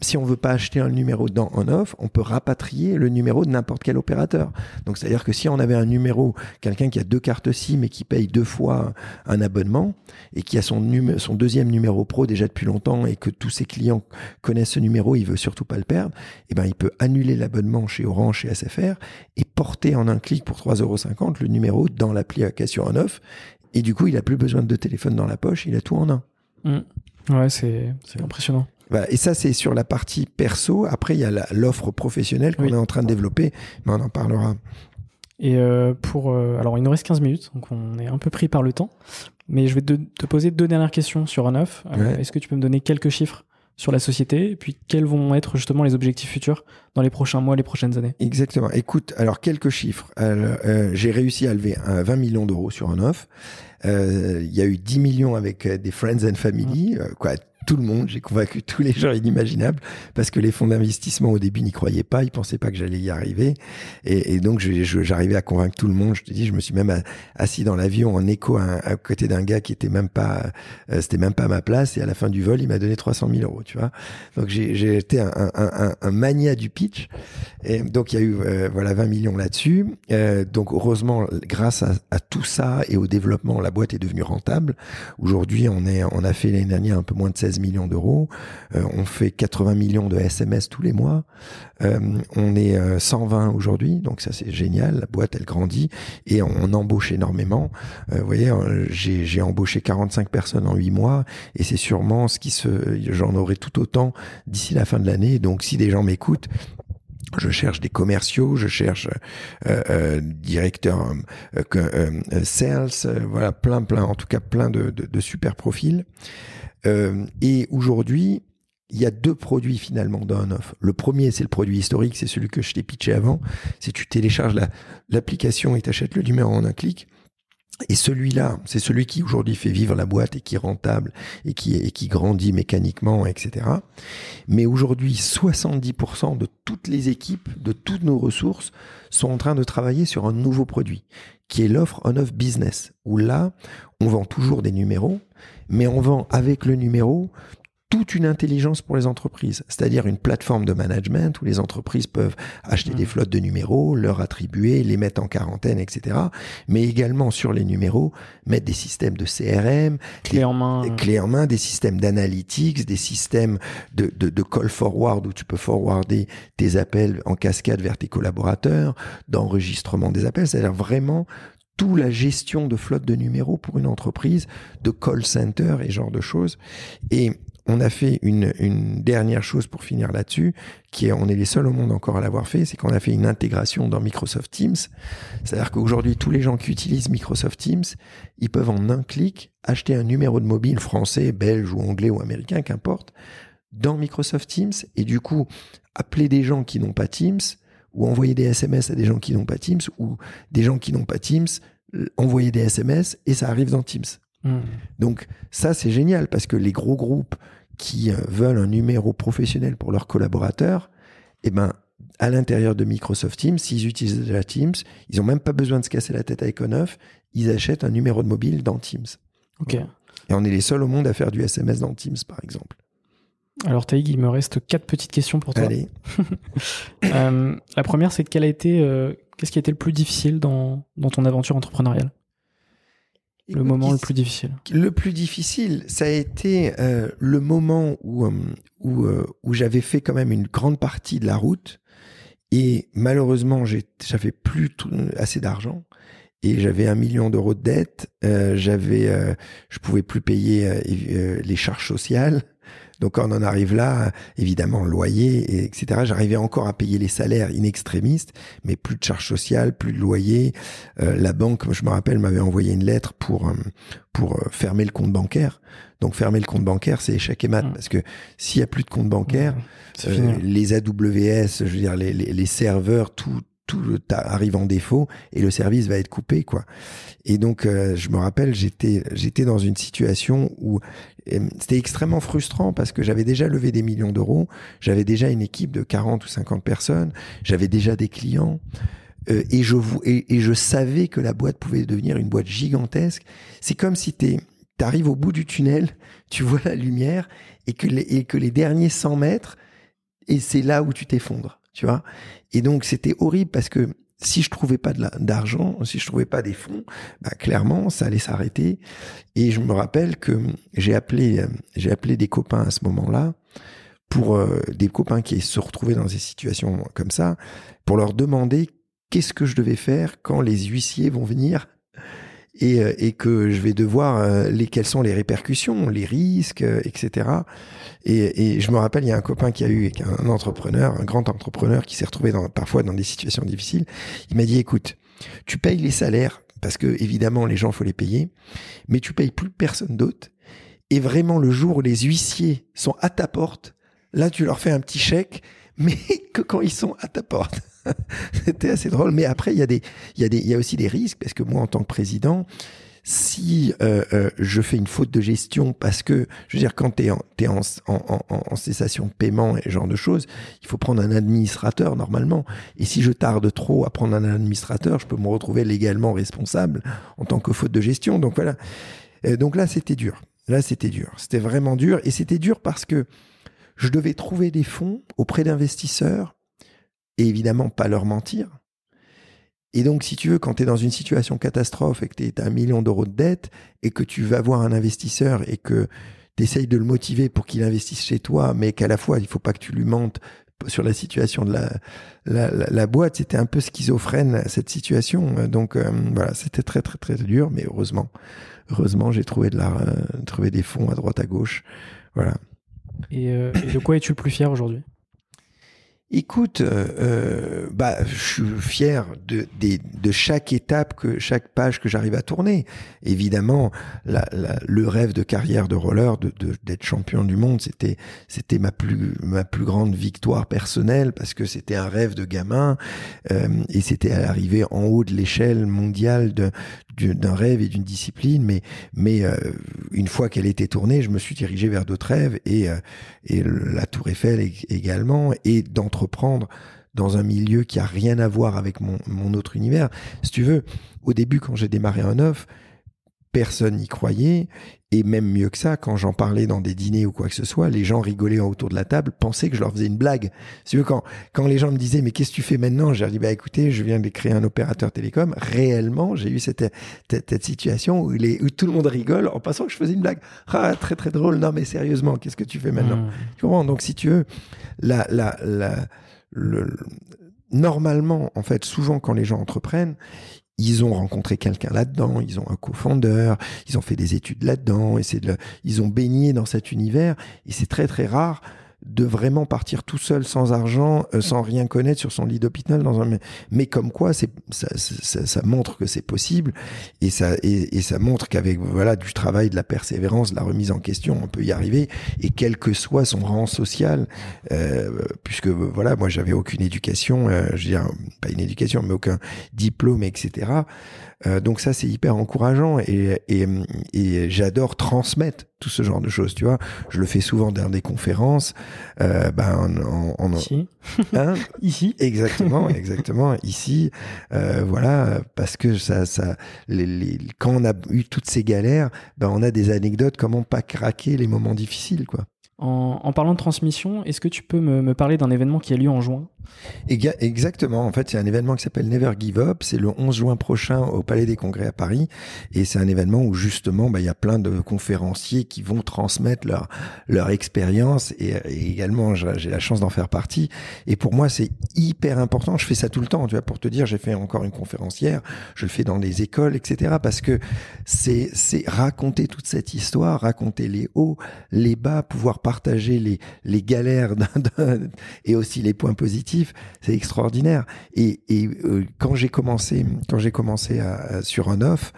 si on veut pas acheter un numéro dans on-off, on peut rapatrier le numéro de n'importe quel opérateur. Donc, c'est-à-dire que si on avait un numéro, quelqu'un qui a deux cartes SIM et qui paye deux fois un abonnement et qui a son, deuxième numéro pro déjà depuis longtemps et que tous ses clients connaissent ce numéro, il veut surtout pas le perdre, eh ben, il peut annuler l'abonnement chez Orange, chez SFR et porter en un clic pour 3,50€ le numéro dans l'application on-off Et du coup, il a plus besoin de deux téléphones dans la poche, il a tout en un. Mm. Ouais, c'est impressionnant. Voilà. Et ça, c'est sur la partie perso. Après, il y a l'offre professionnelle qu'on Oui. est en train de développer, mais on en parlera. Et euh, pour. euh, alors, il nous reste 15 minutes, donc on est un peu pris par le temps. Mais je vais te, te poser deux dernières questions sur Onoff. Euh, Ouais. Est-ce que tu peux me donner quelques chiffres sur la société? Et puis, quels vont être justement les objectifs futurs dans les prochains mois, les prochaines années? Exactement. Écoute, alors quelques chiffres. Euh, J'ai réussi à lever un 20 millions d'euros sur un off. Euh, Il y a eu 10 millions avec des friends and family, euh, quoi. Tout le monde, j'ai convaincu tous les gens inimaginables parce que les fonds d'investissement au début n'y croyaient pas, ils pensaient pas que j'allais y arriver, et, donc j'arrivais à convaincre tout le monde. Je te dis, je me suis même assis dans l'avion en écho à, côté d'un gars qui était même pas, euh, c'était même pas ma place, et à la fin du vol, il m'a donné 300 000 euros, tu vois. Donc j'ai j'ai été un, un, un, un mania du pitch. Et donc il y a eu euh, voilà 20 millions là-dessus. Euh, donc heureusement, grâce à, à tout ça et au développement, la boîte est devenue rentable. Aujourd'hui, on est on a fait l'année dernière un peu moins de 16 millions d'euros. Euh, on fait 80 millions de SMS tous les mois. Euh, on est euh, 120 aujourd'hui, donc ça c'est génial. La boîte elle grandit et on, on embauche énormément. Euh, vous voyez, euh, j'ai j'ai embauché 45 personnes en 8 mois et c'est sûrement ce qui se j'en aurai tout autant d'ici la fin de l'année. Donc si des gens m'écoutent, je cherche des commerciaux, je cherche euh, euh, directeur euh, euh, sales, euh, voilà plein plein, en tout cas plein de, super profils. Et aujourd'hui, il y a deux produits finalement dans un. Le premier, c'est le produit historique, c'est celui que je t'ai pitché avant. C'est tu télécharges la- l'application et t'achètes le numéro en un clic. Et celui-là, c'est celui qui aujourd'hui fait vivre la boîte et qui est rentable et qui, et qui grandit mécaniquement, etc. Mais aujourd'hui, 70% de toutes les équipes, de toutes nos ressources, sont en train de travailler sur un nouveau produit, qui est l'offre on-off business, où là, on vend toujours des numéros, mais on vend avec le numéro toute une intelligence pour les entreprises, c'est-à-dire une plateforme de management où les entreprises peuvent acheter des flottes de numéros, leur attribuer, les mettre en quarantaine, etc. Mais également sur les numéros, mettre des systèmes de CRM, Clé en main. des clés en main, des systèmes d'analytics, des systèmes de, de, de call forward où tu peux forwarder tes appels en cascade vers tes collaborateurs, d'enregistrement des appels, c'est-à-dire vraiment toute la gestion de flotte de numéros pour une entreprise, de call center et genre de choses. Et on a fait une, une dernière chose pour finir là-dessus, qui est, on est les seuls au monde encore à l'avoir fait, c'est qu'on a fait une intégration dans Microsoft Teams. C'est-à-dire qu'aujourd'hui, tous les gens qui utilisent Microsoft Teams, ils peuvent en un clic acheter un numéro de mobile français, belge ou anglais ou américain, qu'importe, dans Microsoft Teams et du coup appeler des gens qui n'ont pas Teams ou envoyer des SMS à des gens qui n'ont pas Teams ou des gens qui n'ont pas Teams euh, envoyer des SMS et ça arrive dans Teams. Hmm. Donc ça c'est génial parce que les gros groupes qui euh, veulent un numéro professionnel pour leurs collaborateurs, eh ben à l'intérieur de Microsoft Teams, s'ils utilisent déjà Teams, ils n'ont même pas besoin de se casser la tête avec Onoff, ils achètent un numéro de mobile dans Teams. Ok. Et on est les seuls au monde à faire du SMS dans Teams, par exemple. Alors, Taïg, il me reste quatre petites questions pour toi. Allez. Euh, la première, c'est quel a été, euh, qu'est-ce qui a été le plus difficile dans, dans ton aventure entrepreneuriale? Le Écoute, moment le plus difficile. Le plus difficile, ça a été euh, le moment où, euh, où, euh, où j'avais fait quand même une grande partie de la route et malheureusement, j'avais plus tout- assez d'argent et j'avais un million d'euros de dette. J'avais, je pouvais plus payer les charges sociales. Donc quand on en arrive là, évidemment, loyer, et etc. J'arrivais encore à payer les salaires in extremis, mais plus de charges sociales, plus de loyer. Euh, la banque, je me rappelle, m'avait envoyé une lettre pour euh, pour euh, fermer le compte bancaire. Donc fermer le compte bancaire, c'est échec et mat, Mm. parce que s'il y a plus de compte bancaire, euh, fini. les AWS, je veux dire les, les, les serveurs, tout tout arrive en défaut et le service va être coupé quoi. Et donc euh, je me rappelle, j'étais j'étais dans une situation où euh, c'était extrêmement frustrant parce que j'avais déjà levé des millions d'euros, j'avais déjà une équipe de 40 ou 50 personnes, j'avais déjà des clients. euh, et, je, et, et je savais que la boîte pouvait devenir une boîte gigantesque. C'est comme si tu arrives au bout du tunnel, tu vois la lumière et que les, et que les derniers 100 mètres, et c'est là où tu t'effondres, tu vois. Et donc c'était horrible parce que si je trouvais pas d'argent, si je trouvais pas des fonds, bah, clairement ça allait s'arrêter. Et je me rappelle que j'ai appelé, j'ai appelé des copains à ce moment-là pour euh, des copains qui se retrouvaient dans des situations comme ça, pour leur demander qu'est-ce que je devais faire quand les huissiers vont venir et, euh, et que je vais devoir euh, les quelles sont les répercussions, les risques, euh, etc. Et, et, je me rappelle, il y a un copain qui a eu un entrepreneur, un grand entrepreneur qui s'est retrouvé dans, parfois dans des situations difficiles. Il m'a dit écoute, tu payes les salaires parce que évidemment les gens faut les payer, mais tu payes plus personne d'autre. Et vraiment le jour où les huissiers sont à ta porte, là tu leur fais un petit chèque, mais que quand ils sont à ta porte. C'était assez drôle. Mais après, il y, a des, y a des, y a aussi des risques, parce que moi, en tant que président, si euh, euh, je fais une faute de gestion parce que, je veux dire, quand tu es, en, en, en, en, cessation de paiement et ce genre de choses, il faut prendre un administrateur normalement. Et si je tarde trop à prendre un administrateur, je peux me retrouver légalement responsable en tant que faute de gestion. Donc voilà. donc là, c'était dur. Là, c'était dur. C'était vraiment dur. Et c'était dur parce que je devais trouver des fonds auprès d'investisseurs et évidemment pas leur mentir. Et donc, si tu veux, quand tu es dans une situation catastrophe et que tu as un million d'euros de dette et que tu vas voir un investisseur et que tu essayes de le motiver pour qu'il investisse chez toi, mais qu'à la fois, il faut pas que tu lui mentes sur la situation de la, la, boîte, c'était un peu schizophrène cette situation. Donc euh, voilà, c'était très très très dur, mais heureusement, heureusement, j'ai trouvé de la, euh, trouvé des fonds à droite à gauche. Voilà. Et, euh, et de quoi es-tu le plus fier aujourd'hui? Écoute, euh, euh, bah, je suis fier de, de, de, chaque étape, que chaque page que j'arrive à tourner. Évidemment, le rêve de carrière de roller, de, d'être champion du monde, c'était c'était ma plus ma plus grande victoire personnelle parce que c'était un rêve de gamin euh, et c'était arriver en haut de l'échelle mondiale de, d'un rêve et d'une discipline. Mais mais euh, une fois qu'elle était tournée, je me suis dirigé vers d'autres rêves et euh, et la Tour Eiffel également et d'entre reprendre dans un milieu qui a rien à voir avec mon, mon autre univers. Si tu veux, au début, quand j'ai démarré un off, personne n'y croyait. Et même mieux que ça, quand j'en parlais dans des dîners ou quoi que ce soit, les gens rigolaient autour de la table, pensaient que je leur faisais une blague. Veux, quand, quand les gens me disaient, mais qu'est-ce que tu fais maintenant? Leur dis, bah, écoutez, je viens de créer un opérateur télécom. Réellement, j'ai eu cette, cette, situation où, les, où tout le monde rigole en pensant que je faisais une blague. Ah, très, très drôle. Non, mais sérieusement, qu'est-ce que tu fais maintenant? Mmh. Tu comprends? Donc, si tu veux, la, la, la, le, normalement, en fait, souvent quand les gens entreprennent, ils ont rencontré quelqu'un là-dedans, ils ont un cofondeur, ils ont fait des études là-dedans, et c'est ils ont baigné dans cet univers, et c'est très très rare de vraiment partir tout seul sans argent, euh, sans rien connaître sur son lit d'hôpital dans un mais comme quoi c'est ça, ça, ça, montre que c'est possible et ça et, et ça montre qu'avec voilà du travail, de la persévérance, de la remise en question, on peut y arriver et quel que soit son rang social, euh, puisque voilà moi j'avais aucune éducation, euh, je veux dire pas une éducation mais aucun diplôme etc. Euh, donc ça, c'est hyper encourageant et, et, et j'adore transmettre tout ce genre de choses, tu vois. Je le fais souvent dans des conférences. Euh, ben, en, en, ici. Hein? Ici. Exactement, exactement. ici, euh, voilà, parce que ça, ça, les, les, quand on a eu toutes ces galères, ben, on a des anecdotes comment pas craquer les moments difficiles, quoi. En, parlant de transmission, est-ce que tu peux me, parler d'un événement qui a lieu en juin? Exactement. En fait, c'est un événement qui s'appelle Never Give Up. C'est le 11 juin prochain au Palais des Congrès à Paris. Et c'est un événement où justement, bah, il y a plein de conférenciers qui vont transmettre leur, expérience. Et, également, j'ai la chance d'en faire partie. Et pour moi, c'est hyper important. Je fais ça tout le temps. Tu vois, pour te dire, j'ai fait encore une conférencière. Je le fais dans les écoles, etc. Parce que c'est raconter toute cette histoire, raconter les hauts, les bas, pouvoir partager les, galères et aussi les points positifs, c'est extraordinaire. Et, euh, quand j'ai commencé, quand commencé sur un off,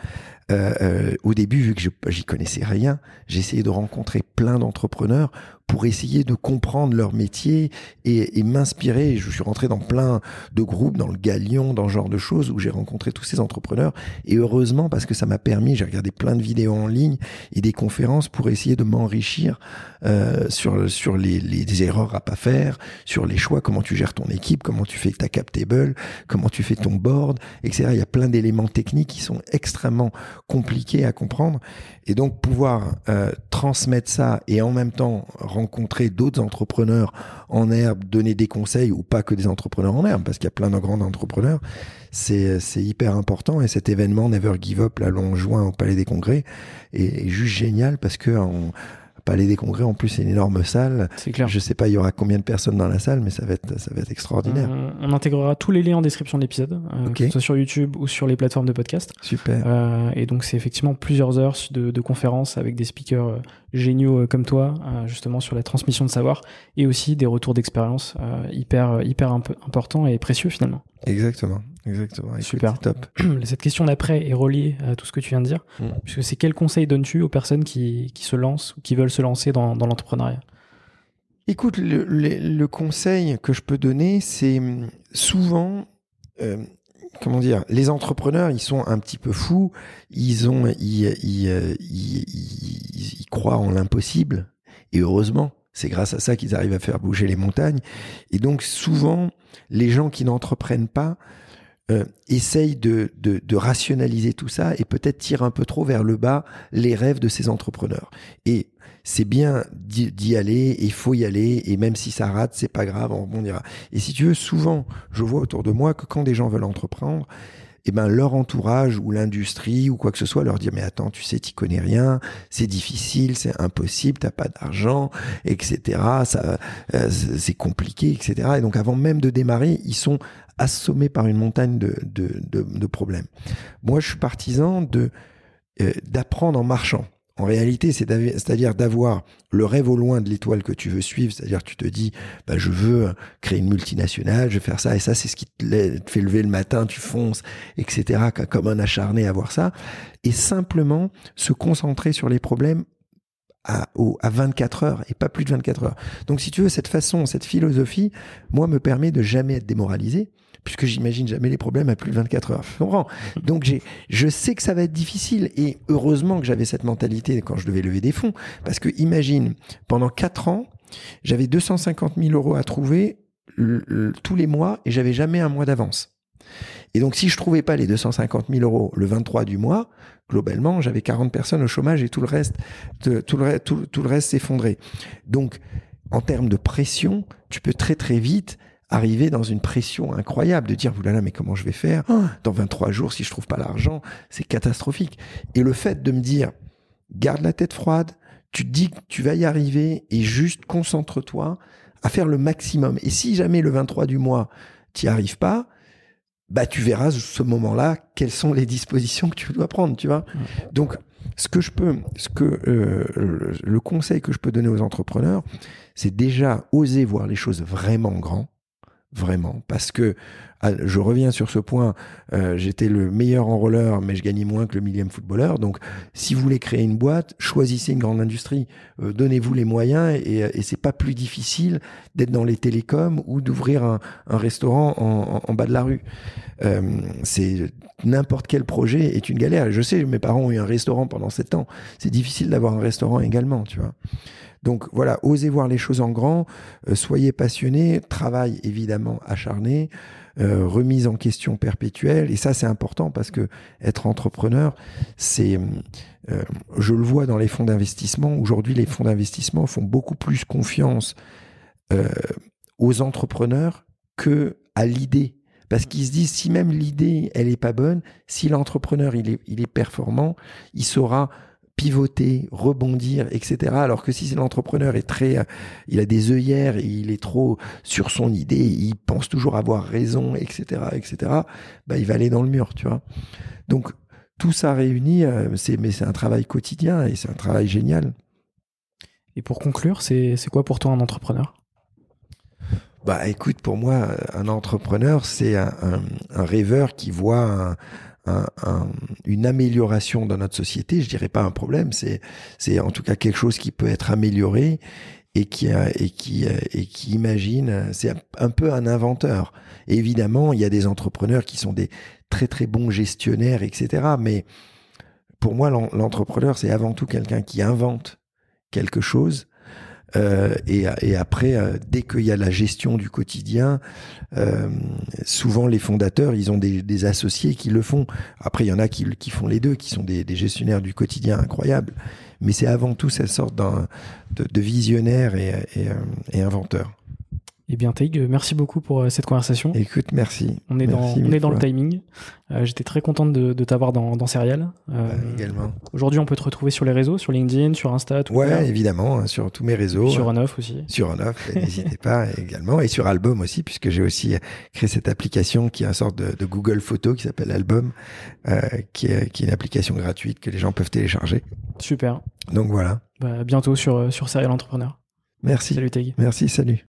euh, euh, au début, vu que j'y connaissais rien, j'ai essayé de rencontrer plein d'entrepreneurs pour essayer de comprendre leur métier et, et m'inspirer. Je suis rentré dans plein de groupes, dans le Galion, dans ce genre de choses où j'ai rencontré tous ces entrepreneurs. Et heureusement, parce que ça m'a permis, j'ai regardé plein de vidéos en ligne et des conférences pour essayer de m'enrichir euh, sur sur les, les, erreurs à pas faire, sur les choix, comment tu gères ton équipe, comment tu fais ta cap table, comment tu fais ton board, etc. Il y a plein d'éléments techniques qui sont extrêmement compliqués à comprendre. Et donc pouvoir euh, transmettre ça et en même temps rencontrer d'autres entrepreneurs en herbe, donner des conseils ou pas que des entrepreneurs en herbe, parce qu'il y a plein de grands entrepreneurs, c'est hyper important. Et cet événement Never Give Up, là, long juin au Palais des Congrès, est, est juste génial parce que en, Palais des Congrès, en plus, c'est une énorme salle. C'est clair. Je sais pas, il y aura combien de personnes dans la salle, mais ça va être, ça va être extraordinaire. On, on intégrera tous les liens en description de l'épisode, euh, que ce soit sur YouTube ou sur les plateformes de podcast. Super. Euh, et donc c'est effectivement plusieurs heures de, de conférences avec des speakers euh, géniaux euh, comme toi, euh, justement sur la transmission de savoir et aussi des retours d'expérience euh, hyper hyper imp- importants et précieux finalement. Exactement. Exactement. Écoute, Super. Top. Cette question d'après est reliée à tout ce que tu viens de dire, Mm. puisque c'est quel conseil donnes-tu aux personnes qui, qui se lancent ou qui veulent se lancer dans, dans l'entrepreneuriat? Écoute, le, le- le conseil que je peux donner, c'est hum, souvent, euh, comment dire, les entrepreneurs, ils sont un petit peu fous, ils ont, ils, ils, euh, ils- ils- ils croient en l'impossible, et heureusement, c'est grâce à ça qu'ils arrivent à faire bouger les montagnes. Et donc souvent, les gens qui n'entreprennent pas euh, essayent de, de, rationaliser tout ça et peut-être tirent un peu trop vers le bas les rêves de ces entrepreneurs. Et c'est bien d'y aller, il faut y aller, et même si ça rate, c'est pas grave, on rebondira. Et si tu veux, souvent, je vois autour de moi que quand des gens veulent entreprendre, eh ben, leur entourage ou l'industrie ou quoi que ce soit leur dit mais attends tu sais tu connais rien c'est difficile c'est impossible t'as pas d'argent etc ça euh, c'est compliqué etc et donc avant même de démarrer ils sont assommés par une montagne de, de, problèmes moi je suis partisan de euh, d'apprendre en marchant en réalité, c'est-à-dire d'avoir le rêve au loin de l'étoile que tu veux suivre, c'est-à-dire tu te dis, bah, je veux créer une multinationale, je vais faire ça, et ça, c'est ce qui te fait lever le matin, tu fonces, etc., comme un acharné à voir ça, et simplement se concentrer sur les problèmes à, à 24 heures et pas plus de 24 heures. Donc, si tu veux, cette façon, cette philosophie, moi, me permet de jamais être démoralisé, puisque j'imagine jamais les problèmes à plus de 24 heures. Donc, j'ai, je sais que ça va être difficile, et heureusement que j'avais cette mentalité quand je devais lever des fonds, parce que imagine, pendant 4 ans, j'avais 250 000 euros à trouver tous les mois, et j'avais jamais un mois d'avance. Et donc, si je trouvais pas les 250 000 euros le 23 du mois, globalement, j'avais 40 personnes au chômage et tout le reste, tout le reste s'effondrait. Donc, en termes de pression, tu peux très très vite arriver dans une pression incroyable de dire, oulala, mais comment je vais faire dans 23 jours si je trouve pas l'argent? C'est catastrophique. Et le fait de me dire, garde la tête froide, tu te dis que tu vas y arriver et juste concentre-toi à faire le maximum. Et si jamais le 23 du mois, tu n'y arrives pas, bah tu verras ce moment-là quelles sont les dispositions que tu dois prendre, tu vois? Donc ce que je peux, ce que euh, le, le conseil que je peux donner aux entrepreneurs, c'est déjà oser voir les choses vraiment grand, vraiment, parce que ah, je reviens sur ce point. euh, J'étais le meilleur enrôleur, mais je gagnais moins que le millième footballeur. Donc, si vous voulez créer une boîte, choisissez une grande industrie. Euh, Donnez-vous les moyens et, et c'est pas plus difficile d'être dans les télécoms ou d'ouvrir un, restaurant en, bas de la rue. Euh, c'est n'importe quel projet est une galère. Je sais, mes parents ont eu un restaurant pendant sept ans. C'est difficile d'avoir un restaurant également, tu vois. Donc voilà, osez voir les choses en grand, euh, soyez passionnés, travail évidemment acharné, euh, remise en question perpétuelle. Et ça, c'est important parce que être entrepreneur, c'est, euh, je le vois dans les fonds d'investissement. Aujourd'hui, les fonds d'investissement font beaucoup plus confiance aux entrepreneurs que à l'idée. Parce qu'ils se disent, si même l'idée, elle est pas bonne, si l'entrepreneur, il est, il est performant, il saura pivoter, rebondir, etc. Alors que si l'entrepreneur est très, euh, il a des œillères il est trop sur son idée, il pense toujours avoir raison, etc., etc. Bah, il va aller dans le mur, tu vois. Donc tout ça réuni, euh, c'est mais c'est un travail quotidien et c'est un travail génial. Et pour conclure, c'est c'est quoi pour toi un entrepreneur? Bah écoute, pour moi, un entrepreneur, c'est un, un- un rêveur qui voit un- un- un- une amélioration dans notre société. Je dirais pas un problème, c'est c'est en tout cas quelque chose qui peut être amélioré et qui et qui euh, et qui imagine. C'est un- peu un inventeur. Évidemment, il y a des entrepreneurs qui sont des très très bons gestionnaires, etc. Mais pour moi, l'en- l'entrepreneur, c'est avant tout quelqu'un qui invente quelque chose. Euh, et, et après, euh, dès qu'il y a la gestion du quotidien, euh, souvent les fondateurs, ils ont des, des associés qui le font. Après, il y en a qui, qui font les deux, qui sont des, des gestionnaires du quotidien incroyables. Mais c'est avant tout cette sorte de, de visionnaire et, et, euh, et inventeur. Eh bien, Taïg, merci beaucoup pour cette conversation. Écoute, merci. On est dans, on est dans le timing. J'étais très contente de, de t'avoir dans, dans Serial. Bah, également. Aujourd'hui, on peut te retrouver sur les réseaux, sur LinkedIn, sur Insta, tout Ouais, évidemment, hein, sur tous mes réseaux. Sur On-Off aussi. Sur On-Off, n'hésitez pas également. Et sur Album aussi, puisque j'ai aussi créé cette application qui est une sorte de, de Google Photo qui s'appelle Album, euh, qui, est, qui est une application gratuite que les gens peuvent télécharger. Super. Donc voilà. Bah, bientôt sur, sur Serial Entrepreneur. Merci. Salut Taïg. Merci, salut.